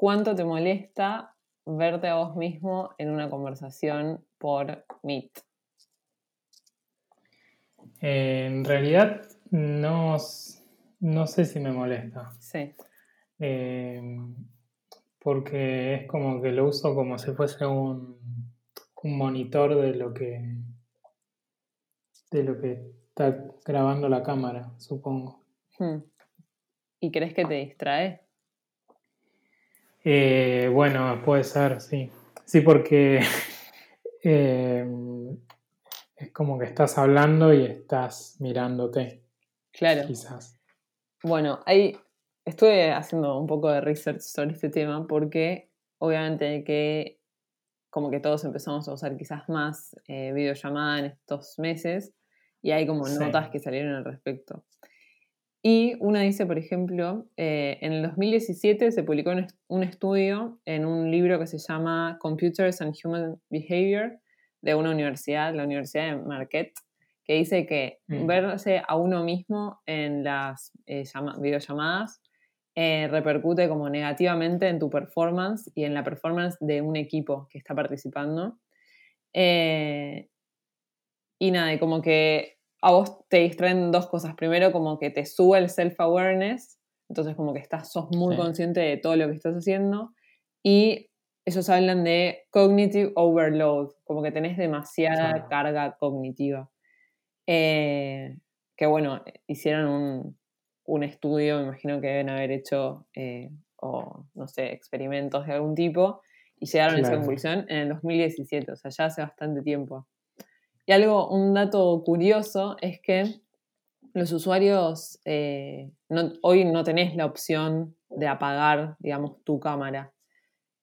¿cuánto te molesta verte a vos mismo en una conversación por Meet? Eh, en realidad no, no, sé si me molesta. Sí. Eh, porque es como que lo uso como si fuese un, un monitor de lo que de lo que está grabando la cámara, supongo. Hmm. ¿Y crees que te distrae? Eh, bueno, puede ser, sí. Sí, porque eh, es como que estás hablando y estás mirándote. Claro. Quizás. Bueno, ahí estuve haciendo un poco de research sobre este tema porque obviamente que como que todos empezamos a usar quizás más eh, videollamada en estos meses y hay como notas que salieron al respecto. Y una dice, por ejemplo, eh, en el 2017 se publicó un estudio en un libro que se llama Computers and Human Behavior de una universidad, la Universidad de Marquette, que dice que mm. verse a uno mismo en las eh, videollamadas eh, repercute como negativamente en tu performance y en la performance de un equipo que está participando. y nada, y como que a vos te distraen dos cosas. Primero, como que te sube el self-awareness, entonces como que estás, sos muy consciente de todo lo que estás haciendo. Y ellos hablan de cognitive overload, como que tenés demasiada carga cognitiva. Eh, que bueno, hicieron un, un, estudio, me imagino que deben haber hecho, eh, o no sé, experimentos de algún tipo, y llegaron a esa conclusión en el 2017, o sea, ya hace bastante tiempo. Y algo, un dato curioso es que los usuarios eh, hoy no tenés la opción de apagar, digamos, tu cámara.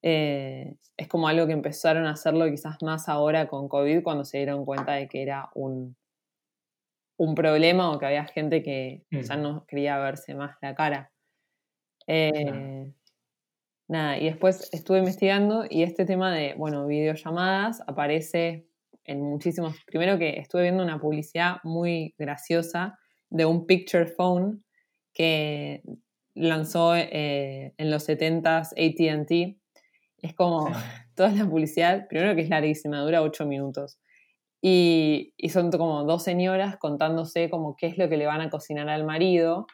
Eh, es como algo que empezaron a hacerlo quizás más ahora con COVID, cuando se dieron cuenta de que era un, un problema o que había gente que ya mm. no quería verse más la cara. Eh, nada, y después estuve investigando y este tema de, bueno, videollamadas aparece en muchísimos. Primero que estuve viendo una publicidad muy graciosa de un picture phone que lanzó eh, en los 70s ATT. Es como toda la publicidad, primero que es larguísima, dura 8 minutos. Y, son como dos señoras contándose como qué es lo que le van a cocinar al marido.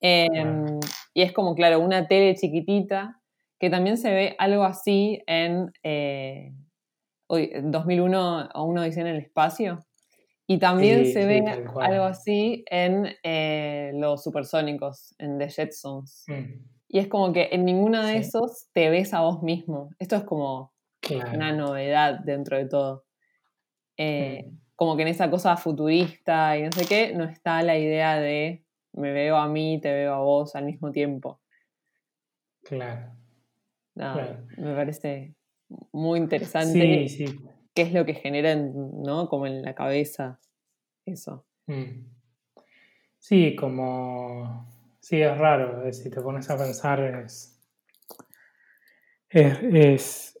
Em, y es como, claro, una tele chiquitita, que también se ve algo así en, eh, 2001 o uno dice en el espacio. Y también se ve algo así en eh, los supersónicos, en The Jetsons. Mm. Y es como que en ninguno de esos te ves a vos mismo. Esto es como una novedad dentro de todo. Eh, mm. Como que en esa cosa futurista y no sé qué, no está la idea de me veo a mí, te veo a vos al mismo tiempo. Claro. me parece muy interesante. Sí, sí. ¿Qué es lo que genera, ¿no? Como en la cabeza eso. Mm. Sí, como... Sí, es raro, si te pones a pensar es... Es,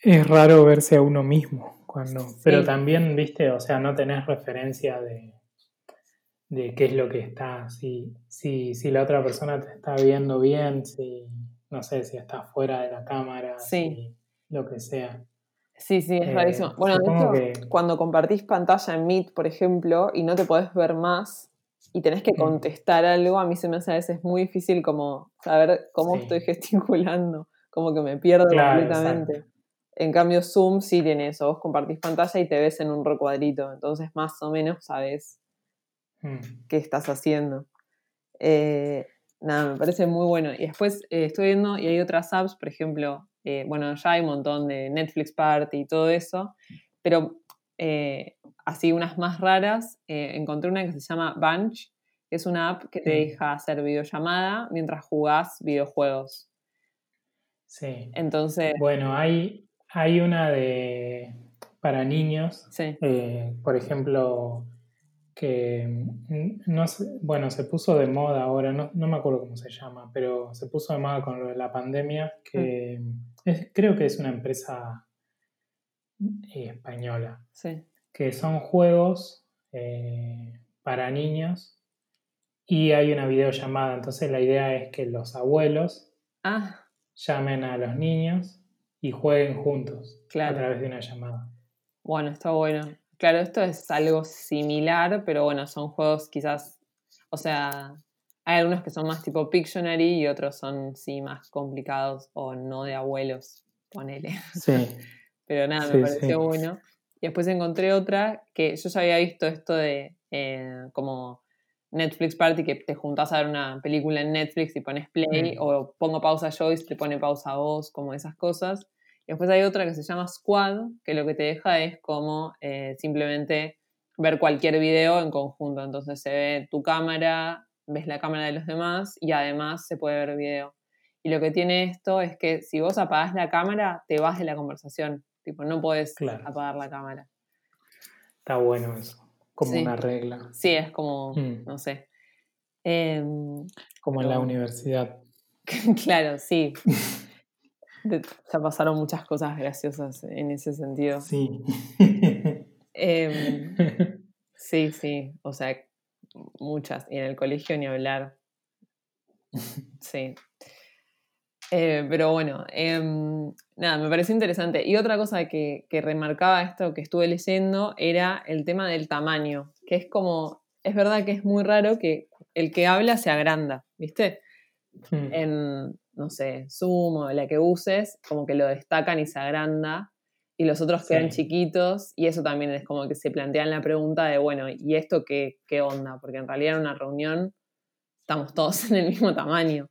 es, raro verse a uno mismo cuando... Pero también, viste, o sea, no tenés referencia de, de qué es lo que está, si, si, si la otra persona te está viendo bien, si, no sé, si está fuera de la cámara, sí lo que sea. Sí, sí, es rarísimo. Eh, bueno, de hecho, cuando compartís pantalla en Meet, por ejemplo, y no te podés ver más y tenés que mm. contestar algo, a mí se me hace a veces muy difícil como saber cómo estoy gesticulando, como que me pierdo completamente. En cambio, Zoom sí tiene eso, vos compartís pantalla y te ves en un recuadrito, entonces más o menos sabes mm. qué estás haciendo. Eh, nada, me parece muy bueno. Y después eh, estoy viendo, y hay otras apps, por ejemplo, eh, bueno, ya hay un montón de Netflix Party y todo eso, pero eh, así unas más raras, eh, encontré una que se llama Bunch, que es una app que te deja hacer videollamada mientras jugás videojuegos. Sí. Entonces. Bueno, hay, hay una de para niños. Sí. por ejemplo, que no bueno, se puso de moda ahora, no, me acuerdo cómo se llama, pero se puso de moda con lo de la pandemia, que mm. Creo que es una empresa eh, española, que son juegos eh, para niños y hay una videollamada, entonces la idea es que los abuelos ah. llamen a los niños y jueguen juntos Claro. a través de una llamada. Bueno, está bueno. Claro, esto es algo similar, pero bueno, son juegos quizás, o sea, hay algunos que son más tipo Pictionary y otros son sí más complicados o no de abuelos, ponele. Sí, Pero nada, Sí, me pareció sí. bueno. Y después encontré otra que yo ya había visto esto de eh, como Netflix Party, que te juntás a ver una película en Netflix y pones play, Mm. o pongo pausa y te pone pausa a vos, como esas cosas. Y después hay otra que se llama Squad, que lo que te deja es como eh, simplemente ver cualquier video en conjunto. Entonces se ve tu cámara, ves la cámara de los demás y además se puede ver video. Y lo que tiene esto es que si vos apagás la cámara, te vas de la conversación. Tipo, no podés Claro. apagar la cámara. está bueno eso, como Sí. una regla, Sí, es como, Mm. no sé. Em, como en la universidad. claro, sí. Ya pasaron muchas cosas graciosas en ese sentido. Sí. Em, sí, sí, o sea, muchas. Y en el colegio ni hablar. Sí. Eh, pero bueno, em, nada, me pareció interesante. Y otra cosa que, que remarcaba esto que estuve leyendo era el tema del tamaño, que es como, es verdad que es muy raro que el que habla se agranda, ¿viste? Mm. En, no sé, Zoom o la que uses, como que lo destacan y se agranda, y los otros quedan Sí. chiquitos, y eso también es como que se plantean la pregunta de, bueno, ¿y esto qué, qué onda? Porque en realidad en una reunión estamos todos en el mismo tamaño.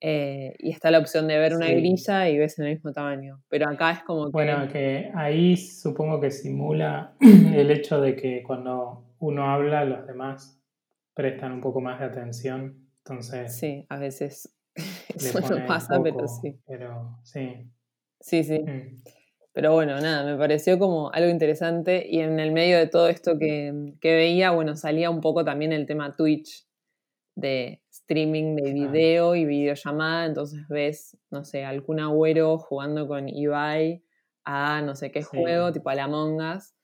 Eh, y está la opción de ver una Sí. grilla y ves en el mismo tamaño. Pero acá es como que. Bueno, que ahí supongo que simula el hecho de que cuando uno habla, los demás prestan un poco más de atención. Entonces, Sí, a veces eso no pasa, poco, pero sí. Pero sí. Sí, sí. Mm. Pero bueno, nada, me pareció como algo interesante y en el medio de todo esto que, que veía, bueno, salía un poco también el tema Twitch de streaming de video y videollamada, entonces ves, no sé, algún agüero jugando con Ibai a no sé qué Sí. juego, tipo a la Mongas.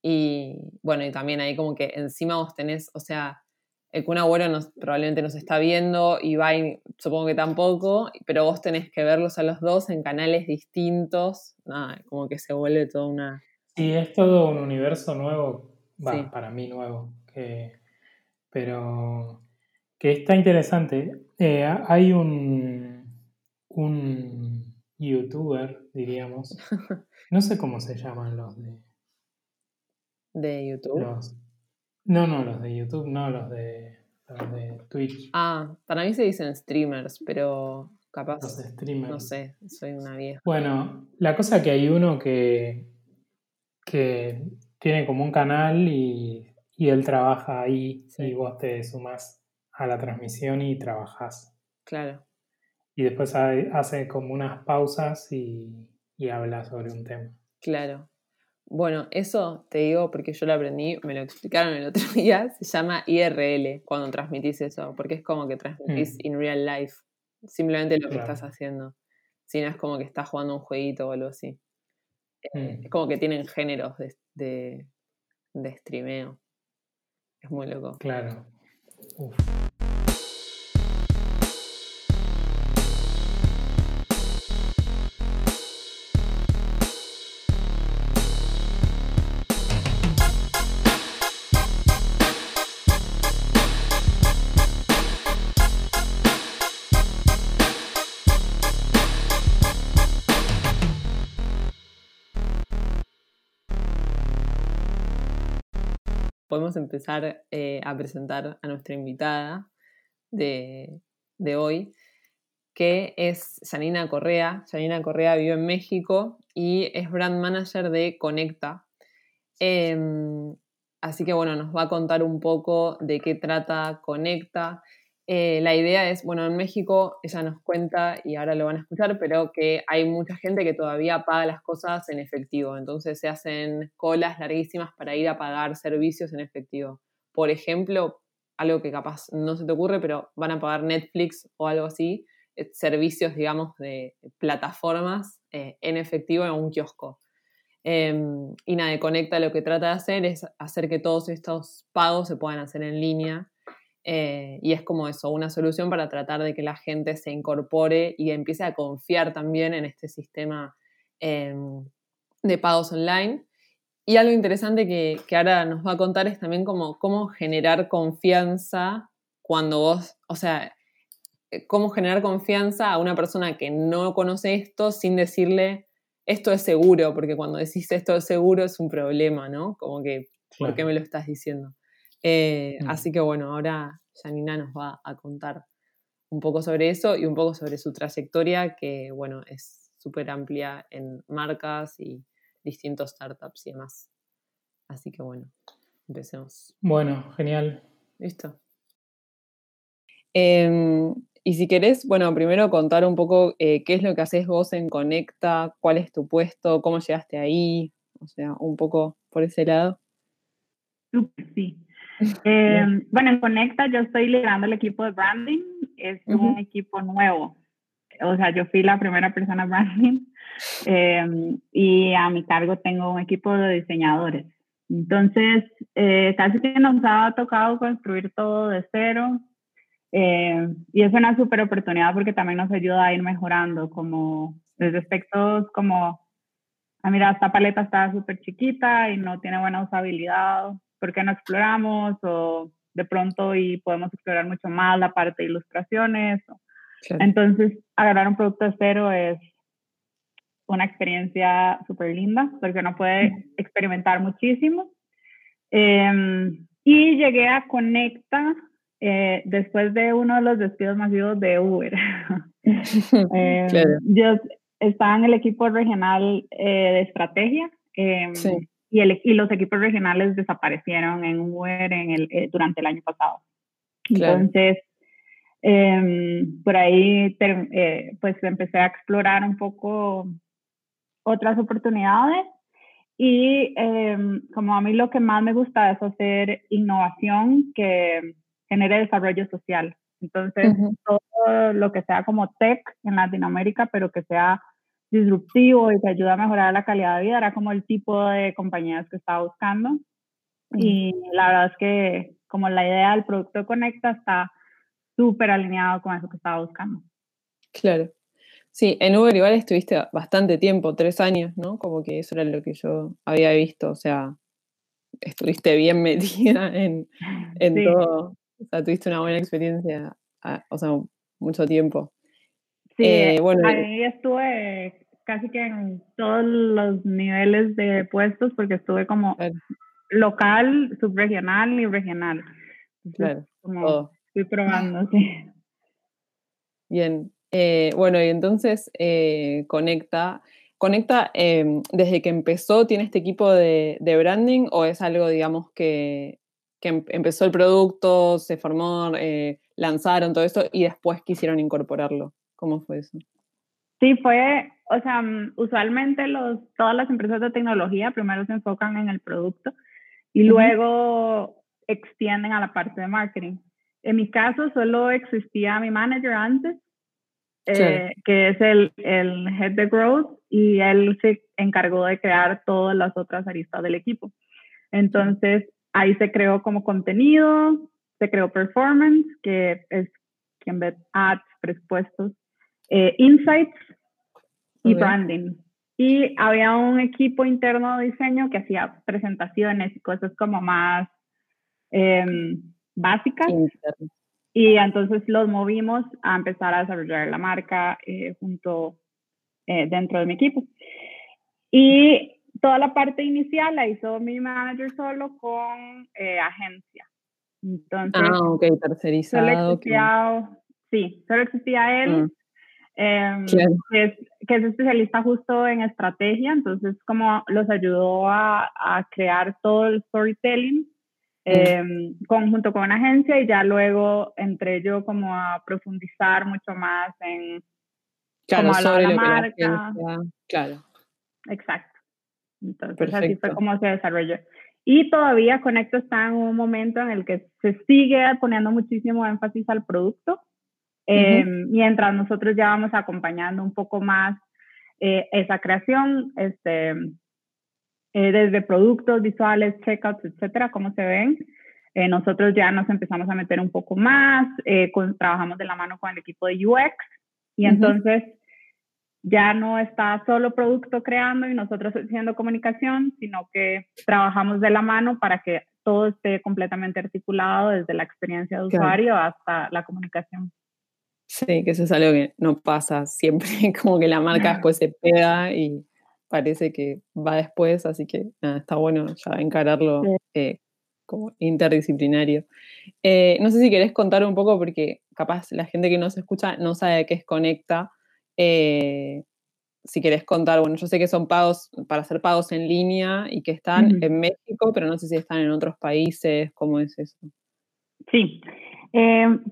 Y bueno, y también ahí como que encima vos tenés, o sea, el Kun Agüero nos, probablemente nos está viendo, Ibai supongo que tampoco, pero vos tenés que verlos a los dos en canales distintos, nada, como que se vuelve toda una... Sí, es todo un universo nuevo, Sí. para mí nuevo, que, pero que está interesante. Eh, hay un, un youtuber, diríamos, no sé cómo se llaman los de de YouTube. los, no, no, los de YouTube, no, los de los de Twitch, Ah, para mí se dicen streamers, pero capaz, los streamers. no sé, soy una vieja. Bueno, la cosa que hay uno que, que tiene como un canal y, y él trabaja ahí Sí. y vos te sumás a la transmisión y trabajás. Claro, Y después ha- hace como unas pausas y, y habla sobre un tema. claro. Bueno, eso te digo porque yo lo aprendí, me lo explicaron el otro día, se llama IRL cuando transmitís eso, porque es como que transmitís Mm. in real life, simplemente lo que estás haciendo. Si no es como que estás jugando un jueguito o algo así. Eh, Mm. Es como que tienen géneros de, de, de streameo. Es muy loco. Claro. Uf. Podemos empezar eh, a presentar a nuestra invitada de, de hoy, que es Janina Correa. Janina Correa vive en México y es brand manager de Conecta. Em, así que bueno, nos va a contar un poco de qué trata Conecta. Eh, la idea es, bueno, en México ella nos cuenta, y ahora lo van a escuchar, pero que hay mucha gente que todavía paga las cosas en efectivo. Entonces se hacen colas larguísimas para ir a pagar servicios en efectivo. Por ejemplo, algo que capaz no se te ocurre, pero van a pagar Netflix o algo así, eh, servicios, digamos, de plataformas eh, en efectivo en un kiosco. Eh, y nada, Conecta lo que trata de hacer es hacer que todos estos pagos se puedan hacer en línea Eh, y es como eso, una solución para tratar de que la gente se incorpore y empiece a confiar también en este sistema em, de pagos online. Y algo interesante que, que, ahora nos va a contar es también como, cómo generar confianza cuando vos, o sea, eh, cómo generar confianza a una persona que no conoce esto sin decirle esto es seguro, porque cuando decís esto es seguro es un problema, ¿no? Como que, ¿por qué me lo estás diciendo? Eh, mm. Así que bueno, ahora Janina nos va a contar un poco sobre eso y un poco sobre su trayectoria, que bueno, es súper amplia en marcas y distintos startups y demás. Así que bueno, empecemos. Bueno, genial. Listo. Em, y si querés, bueno, primero contar un poco eh, qué es lo que haces vos en Conecta, cuál es tu puesto, cómo llegaste ahí, o sea, un poco por ese lado. Sí. Em, bueno, en Conecta yo estoy liderando el equipo de branding, es un equipo nuevo. O sea, yo fui la primera persona branding em, y a mi cargo tengo un equipo de diseñadores. Entonces, eh, casi que nos ha tocado construir todo de cero. Eh, y es una súper oportunidad porque también nos ayuda a ir mejorando como desde aspectos como, ah, mira, esta paleta está súper chiquita y no tiene buena usabilidad, ¿por qué no exploramos? O de pronto y podemos explorar mucho más la parte de ilustraciones. Entonces, agarrar un producto de cero es una experiencia súper linda porque uno puede experimentar muchísimo. Em, y llegué a Conecta eh, después de uno de los despidos masivos de Uber. eh, Yo estaba en el equipo regional eh, de estrategia em, y, el, y, los equipos regionales desaparecieron en Uber en el, eh, durante el año pasado. Entonces, em, por ahí pues empecé a explorar un poco otras oportunidades y em, como a mí lo que más me gusta es hacer innovación que genere desarrollo social. Entonces, todo lo que sea como tech en Latinoamérica, pero que sea disruptivo y que ayude a mejorar la calidad de vida, era como el tipo de compañías que estaba buscando. Y la verdad es que como la idea del producto Conecta está súper alineado con eso que estaba buscando. Claro. Sí, en Uber igual estuviste bastante tiempo, tres años, ¿no? Como que eso era lo que yo había visto, o sea, estuviste bien metida en, en todo, o sea, tuviste una buena experiencia, ah, o sea, mucho tiempo. Sí, eh, bueno, ahí estuve casi que en todos los niveles de puestos porque estuve como local, subregional y regional. claro, como estoy probando, sí. Bien, eh, bueno, y entonces eh, Conecta, Conecta em, desde que empezó, ¿tiene este equipo de, de branding o es algo, digamos, que que em, empezó el producto, se formó, eh, lanzaron todo esto y después quisieron incorporarlo. ¿Cómo fue eso? Sí, fue, o sea, mm, usualmente los, todas las empresas de tecnología primero se enfocan en el producto y luego extienden a la parte de marketing. En mi caso solo existía mi manager antes, eh, que es el, el head de growth, y él se encargó de crear todas las otras aristas del equipo. Entonces, Ahí se creó como contenido, se creó performance, que es quien ve ads, presupuestos, eh, insights y branding. Y había un equipo interno de diseño que hacía presentaciones y cosas como más em, básicas. Y entonces los movimos a empezar a desarrollar la marca eh, junto eh, dentro de mi equipo. Y toda la parte inicial la hizo mi manager solo con eh, agencia. Entonces, ah, ok, tercerizado. Solo existía, Sí, solo existía él, mm. Em, que, es, que, es, especialista justo en estrategia, entonces como los ayudó a, a crear todo el storytelling eh, junto con una agencia y ya luego entré yo como a profundizar mucho más en claro, como sobre la marca. claro. Exacto. Entonces así fue como se desarrolló. Y todavía Conecto está en un momento en el que se sigue poniendo muchísimo énfasis al producto, eh, mientras nosotros ya vamos acompañando un poco más eh, esa creación, este, eh, desde productos visuales, checkouts, etcétera, cómo se ven. Eh, nosotros ya nos empezamos a meter un poco más, trabajamos de la mano con el equipo de UX y entonces ya no está solo producto creando y nosotros haciendo comunicación, sino que trabajamos de la mano para que todo esté completamente articulado desde la experiencia de usuario hasta la comunicación. Sí, que eso es algo que no pasa siempre, como que la marca después se pega y parece que va después, así que está bueno ya encararlo eh, como interdisciplinario. Eh, no sé si querés contar un poco, porque capaz la gente que nos escucha no sabe qué es Conecta. Eh, si querés contar, bueno, yo sé que son pagos para hacer pagos en línea y que están en México, pero no sé si están en otros países, ¿cómo es eso? Sí,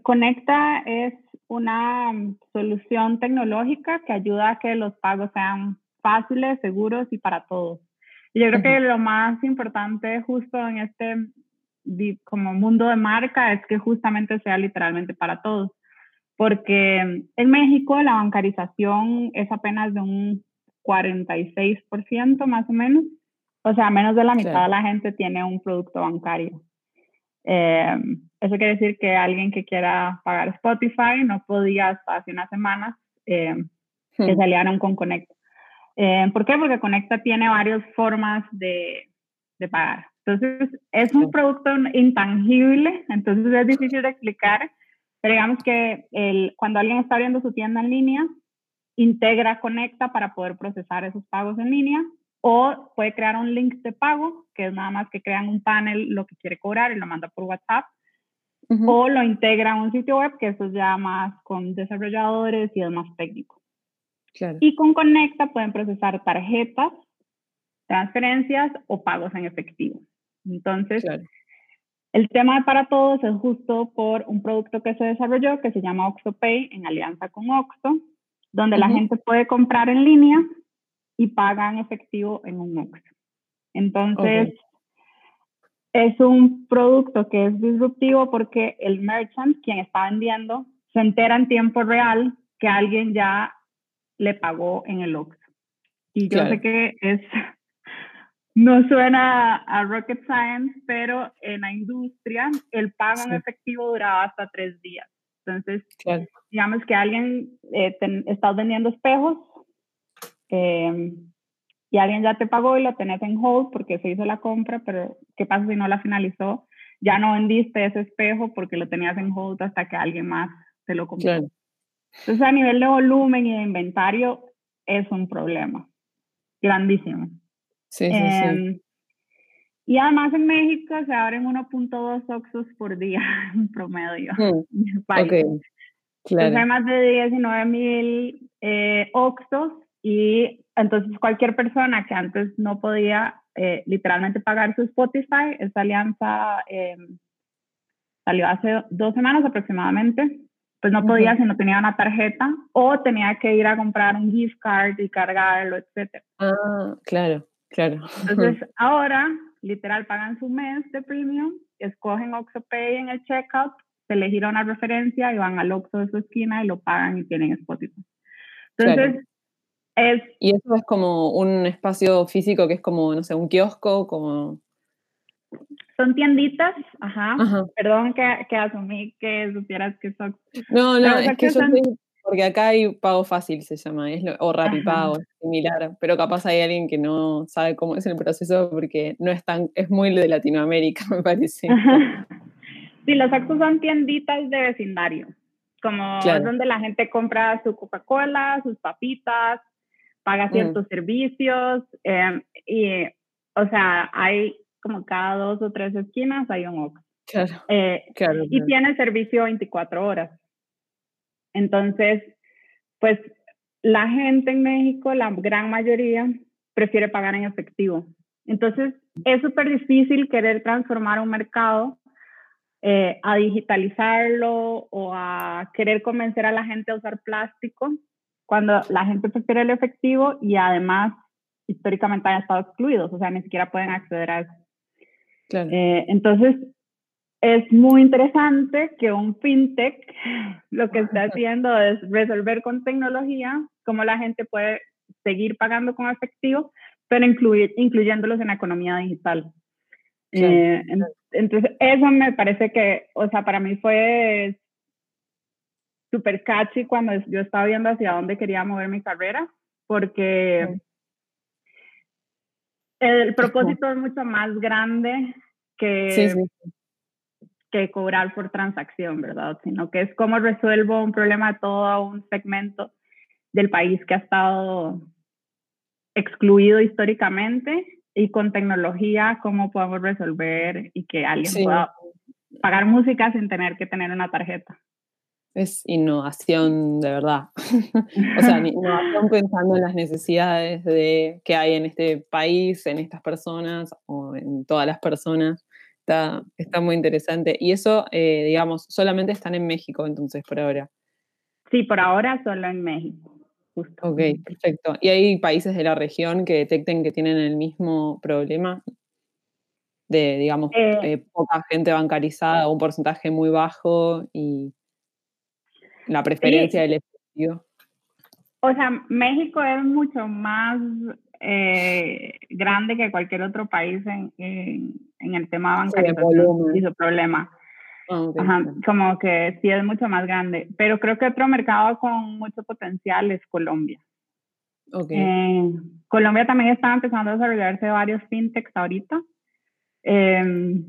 Conecta es una solución tecnológica que ayuda a que los pagos sean fáciles, seguros y para todos. Y yo creo que lo más importante justo en este como mundo de marca es que justamente sea literalmente para todos porque en México la bancarización es apenas de un 46% más o menos, o sea, menos de la mitad de la gente tiene un producto bancario. Eh, eso quiere decir que alguien que quiera pagar Spotify no podía hasta hace unas semanas eh, que hmm. salieron con Conecta. Eh, ¿Por qué? Porque Conecta tiene varias formas de, de pagar. Entonces, es un producto intangible, entonces es difícil de explicar pero digamos que el, cuando alguien está abriendo su tienda en línea, integra Conecta para poder procesar esos pagos en línea o puede crear un link de pago, que es nada más que crean un panel lo que quiere cobrar y lo manda por WhatsApp. O lo integra a un sitio web, que eso es ya más con desarrolladores y es más técnico. Y con Conecta pueden procesar tarjetas, transferencias o pagos en efectivo. Entonces, el tema de para todos es justo por un producto que se desarrolló que se llama OxoPay en alianza con Oxo, donde la gente puede comprar en línea y paga en efectivo en un Oxo. Entonces, es un producto que es disruptivo porque el merchant, quien está vendiendo, se entera en tiempo real que alguien ya le pagó en el Oxo. Y yo sé que es no suena a rocket science, pero en la industria el pago en efectivo duraba hasta tres días. Entonces, digamos que alguien eh, está vendiendo espejos em, y alguien ya te pagó y lo tenés en hold porque se hizo la compra, pero ¿qué pasa si no la finalizó? Ya no vendiste ese espejo porque lo tenías en hold hasta que alguien más te lo compró. Entonces, a nivel de volumen y de inventario, es un problema grandísimo. Sí, sí, sí. Em, y además en México se abren 1.2 oxos por día en promedio. Mm, okay. Entonces hay más de 19 mil eh, oxos y entonces cualquier persona que antes no podía eh, literalmente pagar su Spotify, esta alianza em, salió hace dos semanas aproximadamente, pues no podía si no tenía una tarjeta o tenía que ir a comprar un gift card y cargarlo, etc. Ah, claro. Claro. Entonces, ahora, literal, pagan su mes de premium, escogen OxoPay en el checkout, se les gira una referencia y van al Oxo de su esquina y lo pagan y tienen Spotify. Entonces, es... Y eso es como un espacio físico que es como, no sé, un kiosco, como... Son tienditas, ajá. Perdón que, que, asumí que supieras que son... No, no, es que, yo porque acá hay pago fácil, se llama, es o rapipago, es similar, pero capaz hay alguien que no sabe cómo es el proceso porque no es tan, es muy de Latinoamérica, me parece. Sí, los actos son tienditas de vecindario, como es donde la gente compra su Coca-Cola, sus papitas, paga mm. ciertos servicios, em, y, o sea, hay como cada dos o tres esquinas hay un Ox. Claro, eh, claro, Y tiene servicio 24 horas. Entonces, pues la gente en México, la gran mayoría, prefiere pagar en efectivo. Entonces, es súper difícil querer transformar un mercado eh, a digitalizarlo o a querer convencer a la gente a usar plástico cuando la gente prefiere el efectivo y además históricamente han estado excluidos, o sea, ni siquiera pueden acceder a eso. Eh, entonces, es muy interesante que un fintech lo que está haciendo es resolver con tecnología cómo la gente puede seguir pagando con efectivo, pero incluir, incluyéndolos en la economía digital. Eh, entonces, eso me parece que, o sea, para mí fue súper catchy cuando yo estaba viendo hacia dónde quería mover mi carrera, porque el propósito es mucho más grande que, que cobrar por transacción, ¿verdad? Sino que es cómo resuelvo un problema de todo un segmento del país que ha estado excluido históricamente y con tecnología cómo podemos resolver y que alguien pueda pagar música sin tener que tener una tarjeta. Es innovación de verdad. o sea, innovación pensando en las necesidades de, que hay en este país, en estas personas o en todas las personas. Está, está muy interesante. Y eso, eh, digamos, solamente están en México entonces por ahora. Sí, por ahora solo en México. Justo. Ok, perfecto. ¿Y hay países de la región que detecten que tienen el mismo problema? De, digamos, eh, eh, poca gente bancarizada, un porcentaje muy bajo y la preferencia del efectivo. O sea, México es mucho más eh, grande que cualquier otro país en, en, el tema bancarización y su problema. Ah, como que sí es mucho más grande. Pero creo que otro mercado con mucho potencial es Colombia. Okay. Eh, Colombia también está empezando a desarrollarse varios fintechs ahorita. Eh,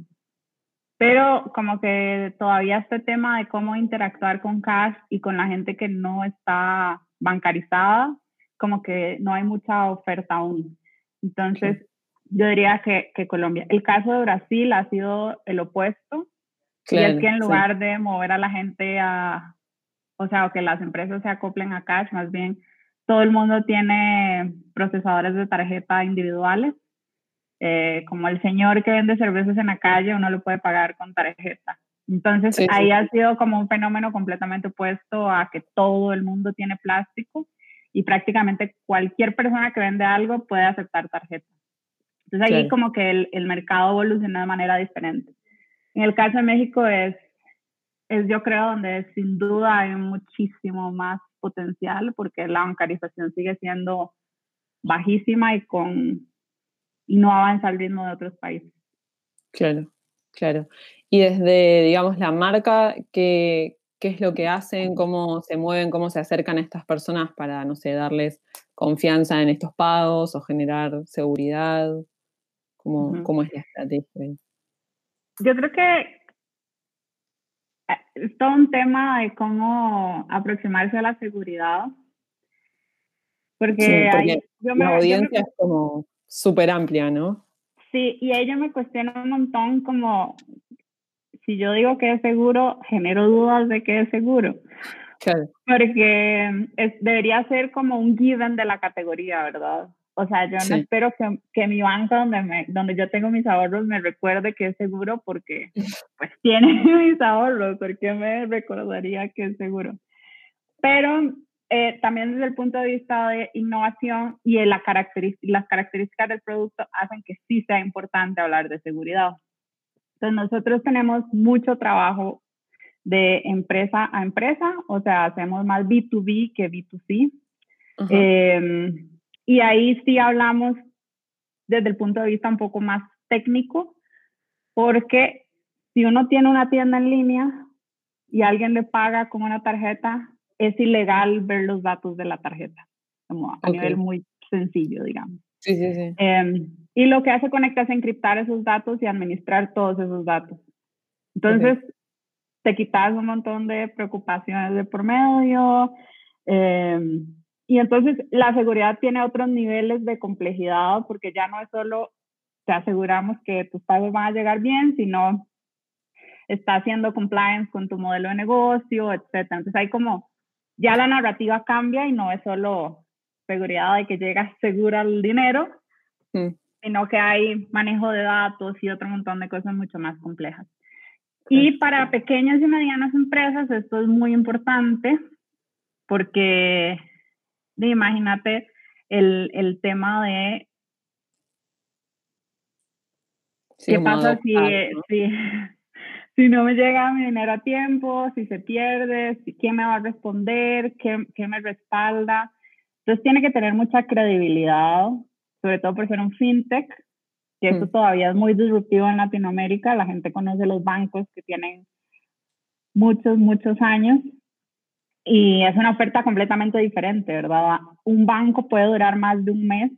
pero como que todavía este tema de cómo interactuar con cash y con la gente que no está bancarizada, como que no hay mucha oferta aún. Entonces, yo diría que, que, Colombia. El caso de Brasil ha sido el opuesto. y es que en lugar de mover a la gente a, o sea, o que las empresas se acoplen a cash, más bien todo el mundo tiene procesadores de tarjeta individuales eh, como el señor que vende cervezas en la calle, uno lo puede pagar con tarjeta. Entonces ahí ha sido como un fenómeno completamente opuesto a que todo el mundo tiene plástico y prácticamente cualquier persona que vende algo puede aceptar tarjeta. Entonces ahí como que el, el mercado evoluciona de manera diferente. En el caso de México es, es yo creo donde sin duda hay muchísimo más potencial porque la bancarización sigue siendo bajísima y con y no avanza al ritmo de otros países. Claro, claro. Y desde, digamos, la marca, ¿qué, qué es lo que hacen? ¿Cómo se mueven? ¿Cómo se acercan a estas personas para, no sé, darles confianza en estos pagos o generar seguridad? ¿Cómo, ¿cómo es la estrategia? Yo creo que eh, es todo un tema de cómo aproximarse a la seguridad. Porque, la audiencia es como súper amplia, ¿no? Sí, y ella me cuestiona un montón como, si yo digo que es seguro, genero dudas de que es seguro. Claro. Porque es, debería ser como un given de la categoría, ¿verdad? O sea, yo no espero que, que, mi banca donde, me, donde yo tengo mis ahorros me recuerde que es seguro porque pues tiene mis ahorros, porque me recordaría que es seguro. Pero eh, también desde el punto de vista de innovación y de la las características del producto hacen que sí sea importante hablar de seguridad. Entonces nosotros tenemos mucho trabajo de empresa a empresa, o sea, hacemos más B2B que B2C. Em, y ahí sí hablamos desde el punto de vista un poco más técnico, porque si uno tiene una tienda en línea y alguien le paga con una tarjeta, es ilegal ver los datos de la tarjeta, como a nivel muy sencillo, digamos. Sí, sí, sí. Em, y lo que hace Conecta es encriptar esos datos y administrar todos esos datos. Entonces, te quitas un montón de preocupaciones de por medio. Em, y entonces la seguridad tiene otros niveles de complejidad porque ya no es solo te aseguramos que tus pagos van a llegar bien, sino está haciendo compliance con tu modelo de negocio, etc. Entonces hay como ya la narrativa cambia y no es solo seguridad de que llega segura el dinero, mm. sino que hay manejo de datos y otro montón de cosas mucho más complejas. Y para pequeñas y medianas empresas esto es muy importante porque imagínate el, el, tema de qué pasa si, si, si no me llega mi dinero a tiempo, si se pierde, si, quién me va a responder, ¿Qué, qué, me respalda. Entonces tiene que tener mucha credibilidad, sobre todo por ser un fintech. que eso mm. todavía es muy disruptivo en Latinoamérica. La gente conoce los bancos que tienen muchos, muchos años y es una oferta completamente diferente, ¿verdad? Un banco puede durar más de un mes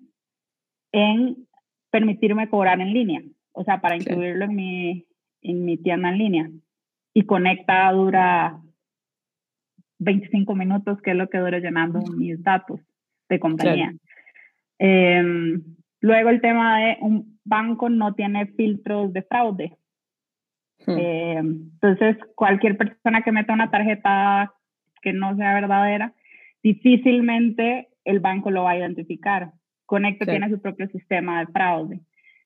en permitirme cobrar en línea, o sea, para incluirlo en mi, en mi tienda en línea. Y Conecta dura 25 minutos, que es lo que dura llenando mis datos de compañía. Em, luego el tema de un banco no tiene filtros de fraude. Hmm. Em, entonces, cualquier persona que meta una tarjeta que no sea verdadera, difícilmente el banco lo va a identificar. Conecta tiene su propio sistema de fraude.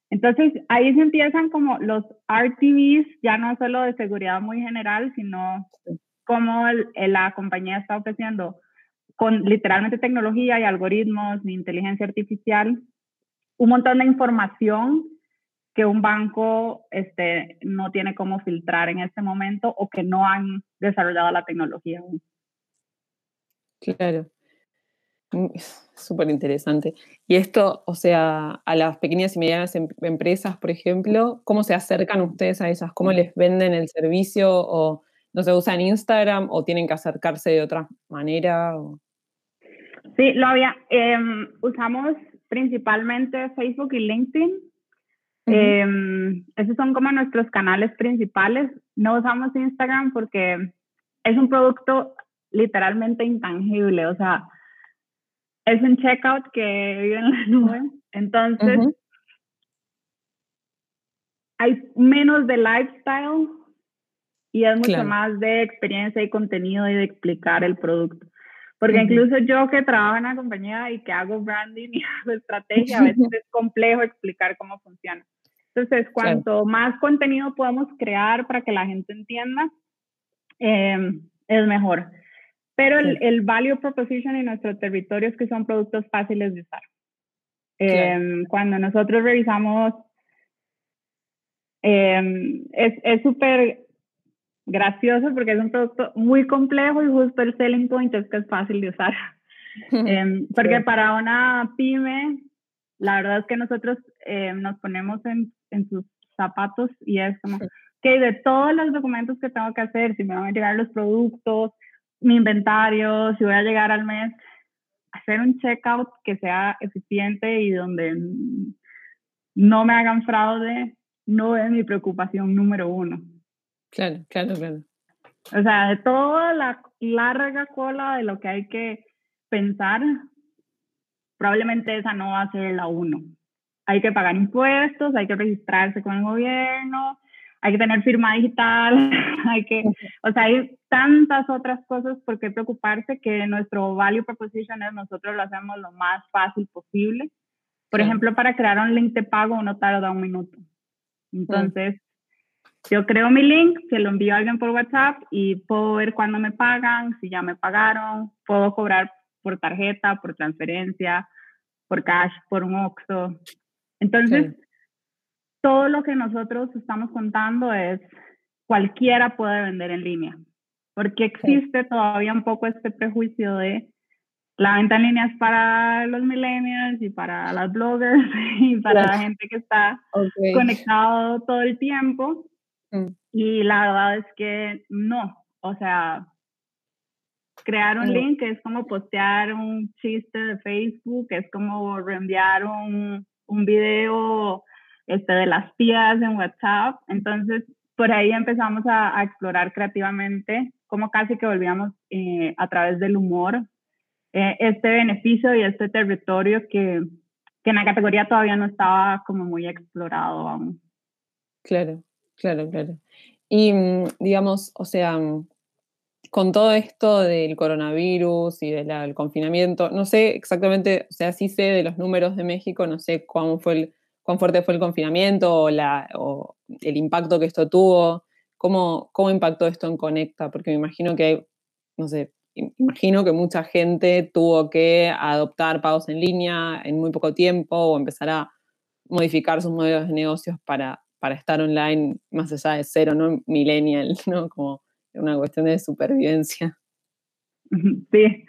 Entonces, ahí se empiezan como los RTVs, ya no solo de seguridad muy general, sino como la compañía está ofreciendo con literalmente tecnología y algoritmos y inteligencia artificial, un montón de información que un banco este, no tiene cómo filtrar en este momento o que no han desarrollado la tecnología aún. Claro. Mm, súper interesante. Y esto, o sea, a las pequeñas y medianas em, empresas, por ejemplo, ¿cómo se acercan ustedes a esas? ¿Cómo les venden el servicio? ¿O no se usan Instagram o tienen que acercarse de otra manera? Sí, lo había. Em, usamos principalmente Facebook y LinkedIn. Em, esos son como nuestros canales principales. No usamos Instagram porque es un producto literalmente intangible. O sea, es un checkout que vive en la nube. Entonces, hay menos de lifestyle y es mucho más de experiencia y contenido y de explicar el producto. Porque incluso yo que trabajo en una compañía y que hago branding y hago estrategia, a veces es complejo explicar cómo funciona. Entonces, cuanto más contenido podemos crear para que la gente entienda, em, es mejor. Pero el, el, value proposition en nuestro territorio es que son productos fáciles de usar. Em, cuando nosotros revisamos, em, es súper gracioso porque es un producto muy complejo y justo el selling point es que es fácil de usar. Em, porque para una pyme, la verdad es que nosotros nos ponemos en, en, sus zapatos y es como que de todos los documentos que tengo que hacer, si me van a llegar los productos, mi inventario, si voy a llegar al mes, hacer un checkout que sea eficiente y donde no me hagan fraude, no es mi preocupación número uno. Claro, claro, claro. O sea, de toda la larga cola de lo que hay que pensar, probablemente esa no va a ser la uno. Hay que pagar impuestos, hay que registrarse con el gobierno, hay que tener firma digital, hay que, o sea, hay tantas otras cosas por qué preocuparse que nuestro value proposition es nosotros lo hacemos lo más fácil posible. Por ejemplo, para crear un link de pago uno tarda un minuto. Entonces, yo creo mi link, se lo envío a alguien por WhatsApp y puedo ver cuándo me pagan, si ya me pagaron, puedo cobrar por tarjeta, por transferencia, por cash, por un OXO. Entonces, todo lo que nosotros estamos contando es cualquiera puede vender en línea, porque existe todavía un poco este prejuicio de la venta en línea es para los millennials y para las bloggers y para la gente que está conectado todo el tiempo. Mm. Y la verdad es que no, o sea, crear un link es como postear un chiste de Facebook, es como reenviar un, un video este, de las tías en WhatsApp. Entonces, por ahí empezamos a, explorar creativamente, como casi que volvíamos eh, a través del humor, eh, este beneficio y este territorio que, que en la categoría todavía no estaba como muy explorado aún. Claro, claro, claro. Y mm, digamos, o sea, mm, con todo esto del coronavirus y del confinamiento, no sé exactamente, o sea, sí sé de los números de México, no sé cómo fue el, cuán fuerte fue el confinamiento o, la, o el impacto que esto tuvo, cómo, cómo impactó esto en Conecta, porque me imagino que hay, no sé, imagino que mucha gente tuvo que adoptar pagos en línea en muy poco tiempo o empezar a modificar sus modelos de negocios para, para estar online más allá de cero, no millennial, ¿no? Como una cuestión de supervivencia. Sí.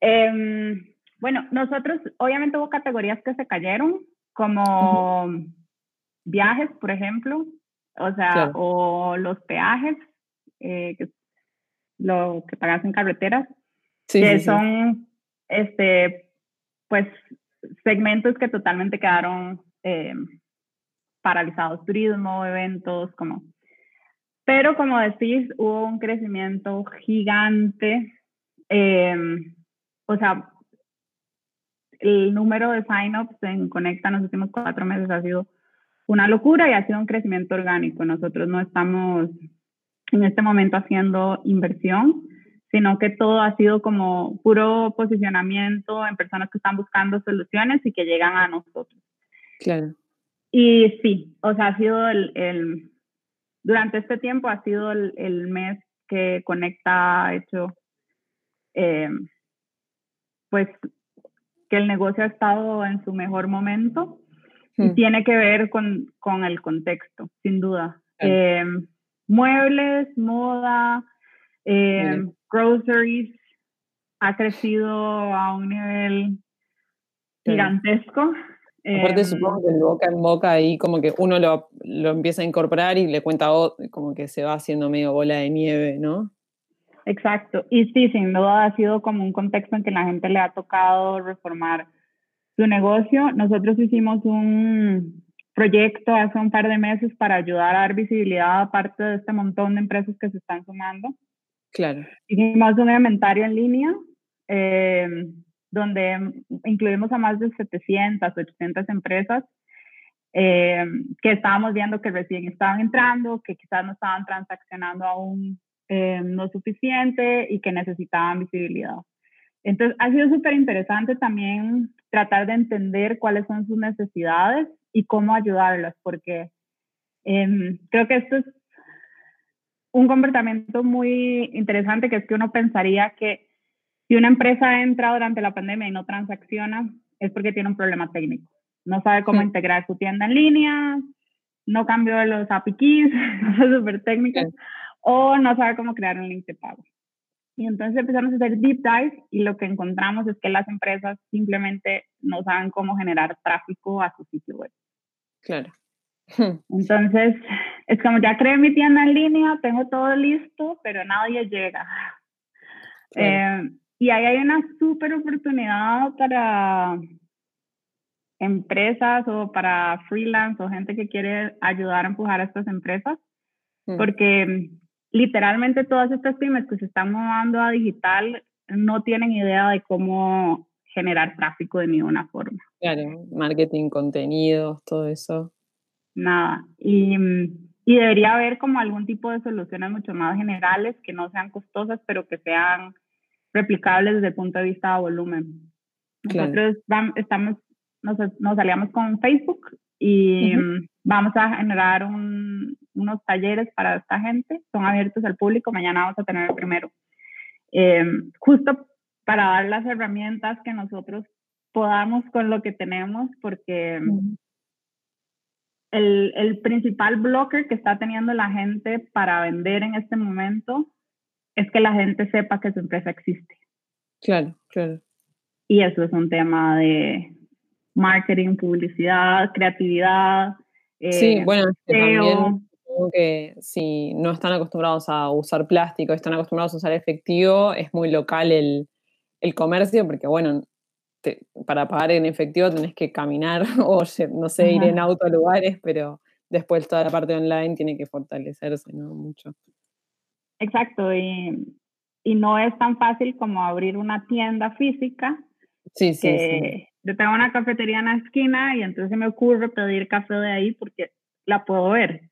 Em, bueno, nosotros, obviamente hubo categorías que se cayeron, como viajes, por ejemplo, o sea, o los peajes, eh, que, lo que pagas en carreteras, que son, este, pues, segmentos que totalmente quedaron eh, paralizados, turismo, eventos, como. Pero como decís, hubo un crecimiento gigante, em, o sea, el número de signups en Conecta en los últimos cuatro meses ha sido una locura y ha sido un crecimiento orgánico. Nosotros no estamos en este momento haciendo inversión, sino que todo ha sido como puro posicionamiento en personas que están buscando soluciones y que llegan a nosotros. Claro. Y sí, o sea, ha sido el, el durante este tiempo ha sido el, el mes que Conecta ha hecho, eh, pues, que el negocio ha estado en su mejor momento y hmm. tiene que ver con, con, el contexto, sin duda. Eh, muebles, moda, eh, groceries, ha crecido a un nivel gigantesco. Aparte, em, supongo que el boca en boca ahí, como que uno lo, lo empieza a incorporar y le cuenta, como que se va haciendo medio bola de nieve, ¿no? Exacto. Y sí, sin duda ha sido como un contexto en que la gente le ha tocado reformar su negocio. Nosotros hicimos un proyecto hace un par de meses para ayudar a dar visibilidad a parte de este montón de empresas que se están sumando. Claro. Hicimos un inventario en línea eh, donde incluimos a más de 700, 800 empresas eh, que estábamos viendo que recién estaban entrando, que quizás no estaban transaccionando aún eh, no suficiente y que necesitaban visibilidad. Entonces, ha sido súper interesante también tratar de entender cuáles son sus necesidades y cómo ayudarlas, porque em, creo que esto es un comportamiento muy interesante, que es que uno pensaría que si una empresa entra durante la pandemia y no transacciona, es porque tiene un problema técnico. No sabe cómo integrar su tienda en línea, no cambió los API keys, cosas súper técnicas, o no sabe cómo crear un link de pago. Y entonces empezamos a hacer deep dive y lo que encontramos es que las empresas simplemente no saben cómo generar tráfico a su sitio web. Claro. Entonces, es como ya creé mi tienda en línea, tengo todo listo, pero nadie llega. Eh, y ahí hay una súper oportunidad para empresas o para freelance o gente que quiere ayudar a empujar a estas empresas, mm. porque literalmente todas estas pymes que se están moviendo a digital no tienen idea de cómo generar tráfico de ninguna forma. Claro, marketing, contenidos, todo eso nada. Y, y, debería haber como algún tipo de soluciones mucho más generales que no sean costosas, pero que sean replicables desde el punto de vista de volumen. Nosotros estamos, nos, nos salíamos con Facebook y vamos a generar un, unos talleres para esta gente, son abiertos al público, mañana vamos a tener el primero. Eh, justo para dar las herramientas que nosotros podamos con lo que tenemos, porque el, el, principal blocker que está teniendo la gente para vender en este momento es que la gente sepa que su empresa existe. Claro, claro. Y eso es un tema de marketing, publicidad, creatividad. sí, eh, bueno, también que si no están acostumbrados a usar plástico, están acostumbrados a usar efectivo, es muy local el, el comercio, porque bueno, para pagar en efectivo tenés que caminar o, no sé, ir en auto a lugares, pero después toda la parte online tiene que fortalecerse, ¿no? Mucho. Exacto, y, y no es tan fácil como abrir una tienda física. Sí, sí, sí. Yo tengo una cafetería en la esquina y entonces me ocurre pedir café de ahí porque la puedo ver.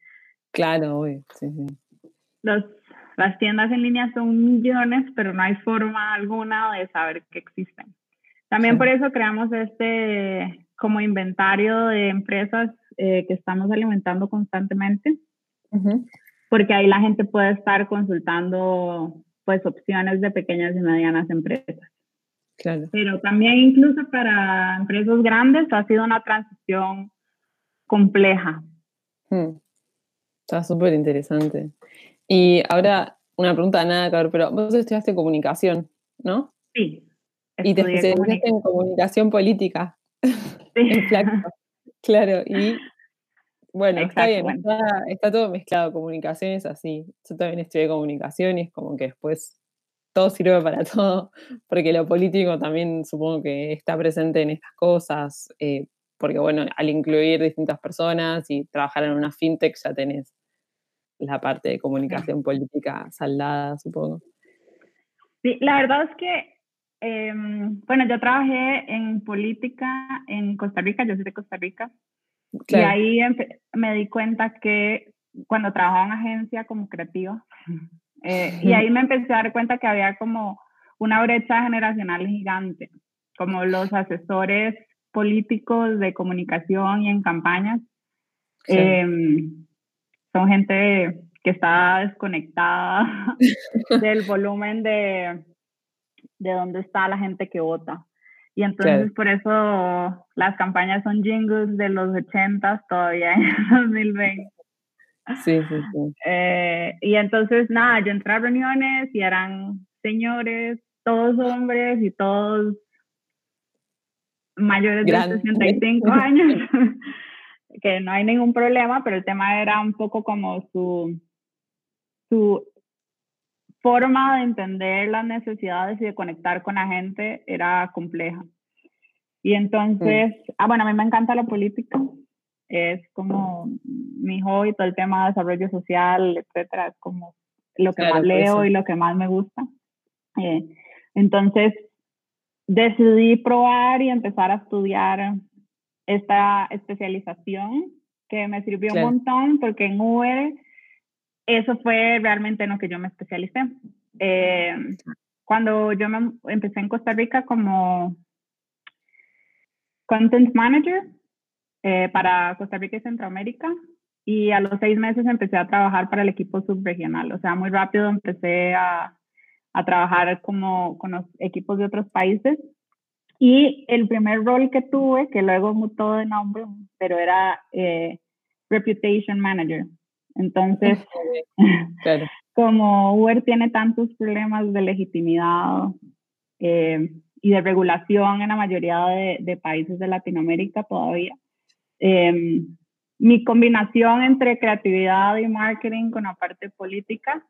Claro, sí, sí. Los, las tiendas en línea son millones, pero no hay forma alguna de saber que existen. También por eso creamos este como inventario de empresas eh, que estamos alimentando constantemente, porque ahí la gente puede estar consultando pues opciones de pequeñas y medianas empresas. Claro. Pero también incluso para empresas grandes ha sido una transición compleja. Hmm. Está súper interesante. Y ahora una pregunta nada que ver, pero vos estudiaste comunicación, ¿no? Sí. Y te especializaste en comunicación política. Sí. claro, y Bueno, está bien, está, todo mezclado, comunicaciones así. Yo también estudié comunicación y es como que después todo sirve para todo, porque lo político también supongo que está presente en estas cosas, eh, porque bueno, al incluir distintas personas y trabajar en una fintech ya tenés la parte de comunicación política saldada, supongo. Sí, la verdad es que, em, bueno, yo trabajé en política en Costa Rica, yo soy de Costa Rica, y ahí me di cuenta que cuando trabajaba en agencia como creativa, eh, y ahí me empecé a dar cuenta que había como una brecha generacional gigante, como los asesores políticos de comunicación y en campañas. Em, son gente que está desconectada del volumen de, de dónde está la gente que vota. Y entonces por eso las campañas son jingles de los 80 todavía en 2020. Sí, sí, sí. Eh, y entonces, nada, yo entré a reuniones y eran señores, todos hombres y todos mayores de 65 años, que no hay ningún problema, pero el tema era un poco como su, su forma de entender las necesidades y de conectar con la gente era compleja. Y entonces, ah, bueno, a mí me encanta la política, es como mi hobby, todo el tema de desarrollo social, etcétera, es como lo que más leo y lo que más me gusta. Eh, entonces, decidí probar y empezar a estudiar esta especialización que me sirvió un montón porque en Uber eso fue realmente en lo que yo me especialicé. Eh, cuando yo me empecé en Costa Rica como content manager eh, para Costa Rica y Centroamérica y a los seis meses empecé a trabajar para el equipo subregional. O sea, muy rápido empecé a, a trabajar como con los equipos de otros países. Y el primer rol que tuve, que luego mutó de nombre, pero era eh, Reputation Manager. Entonces, como Uber tiene tantos problemas de legitimidad eh, y de regulación en la mayoría de, de países de Latinoamérica todavía, em, mi combinación entre creatividad y marketing con la parte política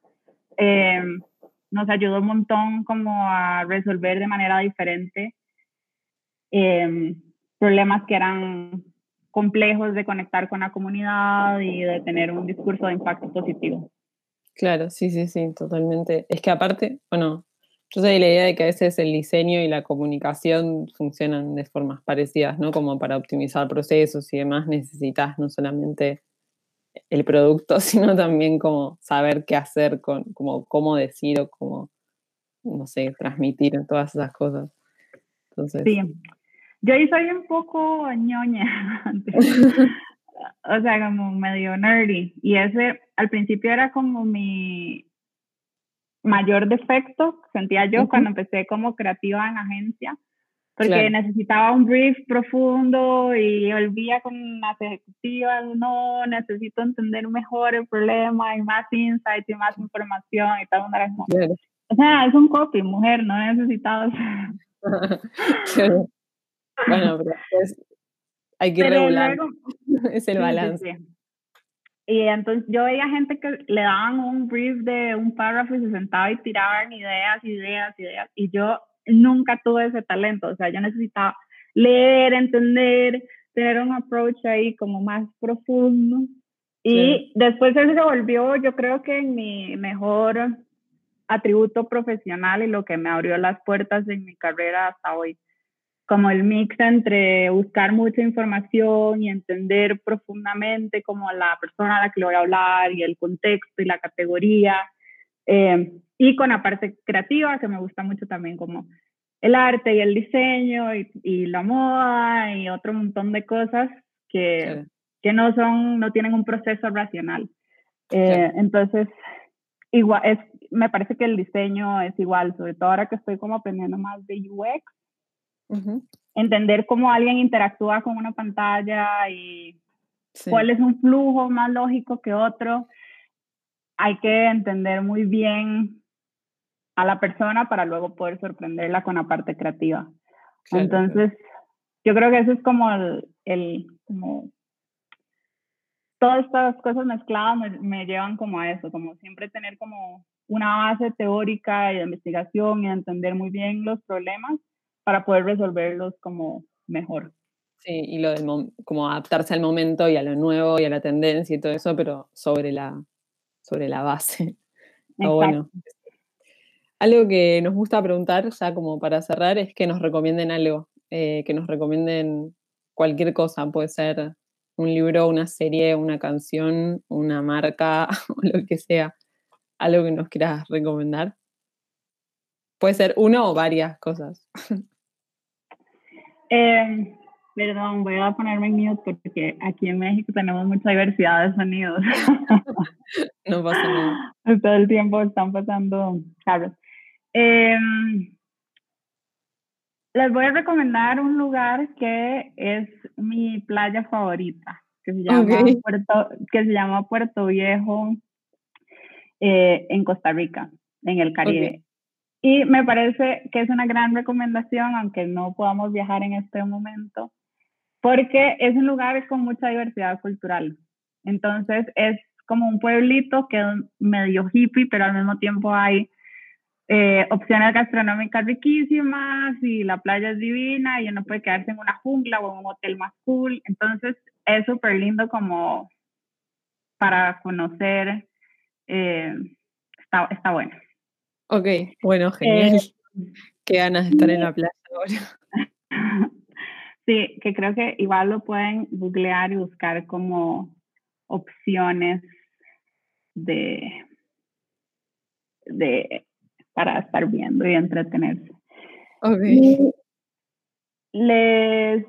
em, nos ayudó un montón como a resolver de manera diferente em, problemas que eran complejos de conectar con la comunidad y de tener un discurso de impacto positivo. Claro, sí, sí, sí, totalmente. Es que aparte, bueno, yo soy la idea de que a veces el diseño y la comunicación funcionan de formas parecidas, ¿no? Como para optimizar procesos y demás necesitas no solamente el producto, sino también como saber qué hacer, con, como cómo decir o cómo, no sé, transmitir todas esas cosas. Entonces, sí, yo ahí soy un poco ñoña, o sea, como medio nerdy, y ese al principio era como mi mayor defecto, sentía yo cuando empecé como creativa en agencia, porque necesitaba un brief profundo y volvía con las ejecutivas, no, necesito entender mejor el problema y más insight y más información y tal. Una O sea, es un copy, mujer, no necesitas. bueno, pero hay que regular. es el balance. Y entonces yo veía gente que le daban un brief de un párrafo y se sentaba y tiraban ideas, ideas, ideas. Y yo nunca tuve ese talento, o sea, yo necesitaba leer, entender, tener un approach ahí como más profundo. Y después eso se volvió, yo creo que en mi mejor atributo profesional y lo que me abrió las puertas en mi carrera hasta hoy. Como el mix entre buscar mucha información y entender profundamente como la persona a la que le voy a hablar y el contexto y la categoría. Eh, y con la parte creativa, que me gusta mucho también como el arte y el diseño y, y la moda y otro montón de cosas que, que, no son, no tienen un proceso racional. Eh, entonces, igual, es, me parece que el diseño es igual, sobre todo ahora que estoy como aprendiendo más de UX, entender cómo alguien interactúa con una pantalla y cuál es un flujo más lógico que otro. Hay que entender muy bien a la persona para luego poder sorprenderla con la parte creativa. Entonces, yo creo que eso es como el, como todas estas cosas mezcladas me, me, llevan como a eso, como siempre tener como una base teórica y de investigación y entender muy bien los problemas para poder resolverlos como mejor. Sí, y lo del como adaptarse al momento y a lo nuevo y a la tendencia y todo eso, pero sobre la, sobre la base. bueno. Algo que nos gusta preguntar, ya como para cerrar, es que nos recomienden algo, eh, que nos recomienden cualquier cosa, puede ser un libro, una serie, una canción, una marca o lo que sea. Algo que nos quieras recomendar. Puede ser uno o varias cosas. Eh, Perdón, voy a ponerme en mute porque aquí en México tenemos mucha diversidad de sonidos. no pasa nada. Todo el tiempo están pasando carros. Em, les voy a recomendar un lugar que es mi playa favorita, que se llama, Puerto, que se llama Puerto Viejo eh, en Costa Rica, en el Caribe. Y me parece que es una gran recomendación, aunque no podamos viajar en este momento, porque es un lugar con mucha diversidad cultural. Entonces es como un pueblito que es medio hippie, pero al mismo tiempo hay eh, opciones gastronómicas riquísimas y la playa es divina y uno puede quedarse en una jungla o en un hotel más cool. Entonces es súper lindo como para conocer. Eh, está, está bueno. Ok, bueno, genial. Eh, Qué ganas de estar en la playa ahora. Sí, que creo que igual lo pueden googlear y buscar como opciones de, de para estar viendo y entretenerse. Okay. les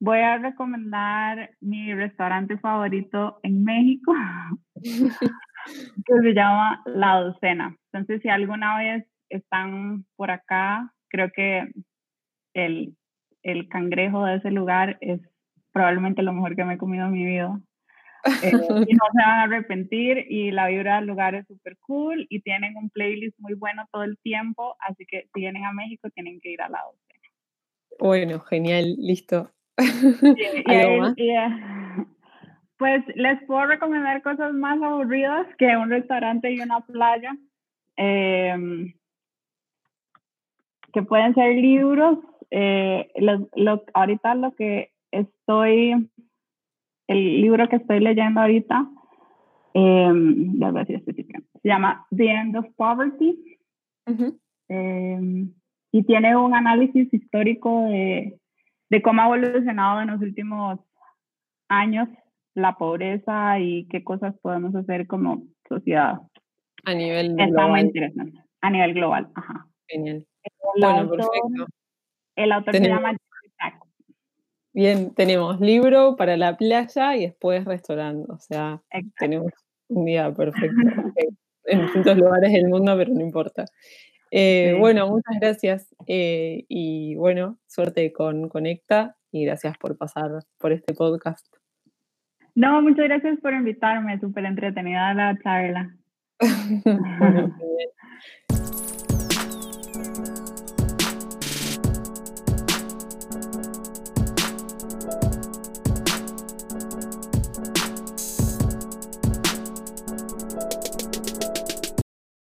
voy a recomendar mi restaurante favorito en México, que se llama La Docena. Entonces, si alguna vez están por acá, creo que el el cangrejo de ese lugar es probablemente lo mejor que me he comido en mi vida. Eh, y no se van a arrepentir y la vibra del lugar es súper cool y tienen un playlist muy bueno todo el tiempo, así que si vienen a México tienen que ir a la docena. Bueno, genial, listo. Eh, pues les puedo recomendar cosas más aburridas que un restaurante y una playa, em, que pueden ser libros eh, lo, ahorita lo que estoy, el libro que estoy leyendo ahorita, eh, se llama The End of Poverty. Em, y tiene un análisis histórico de, de cómo ha evolucionado en los últimos años la pobreza y qué cosas podemos hacer como sociedad. A nivel global. Está muy interesante. A nivel global, ajá. Genial. bueno, perfecto. El autor se llama Bien, tenemos libro para la playa y después restaurante. O sea, tenemos un día perfecto. en distintos lugares del mundo, pero no importa. Eh, bueno, muchas gracias eh, y bueno, suerte con Conecta y gracias por pasar por este podcast. No, muchas gracias por invitarme, súper entretenida la charla.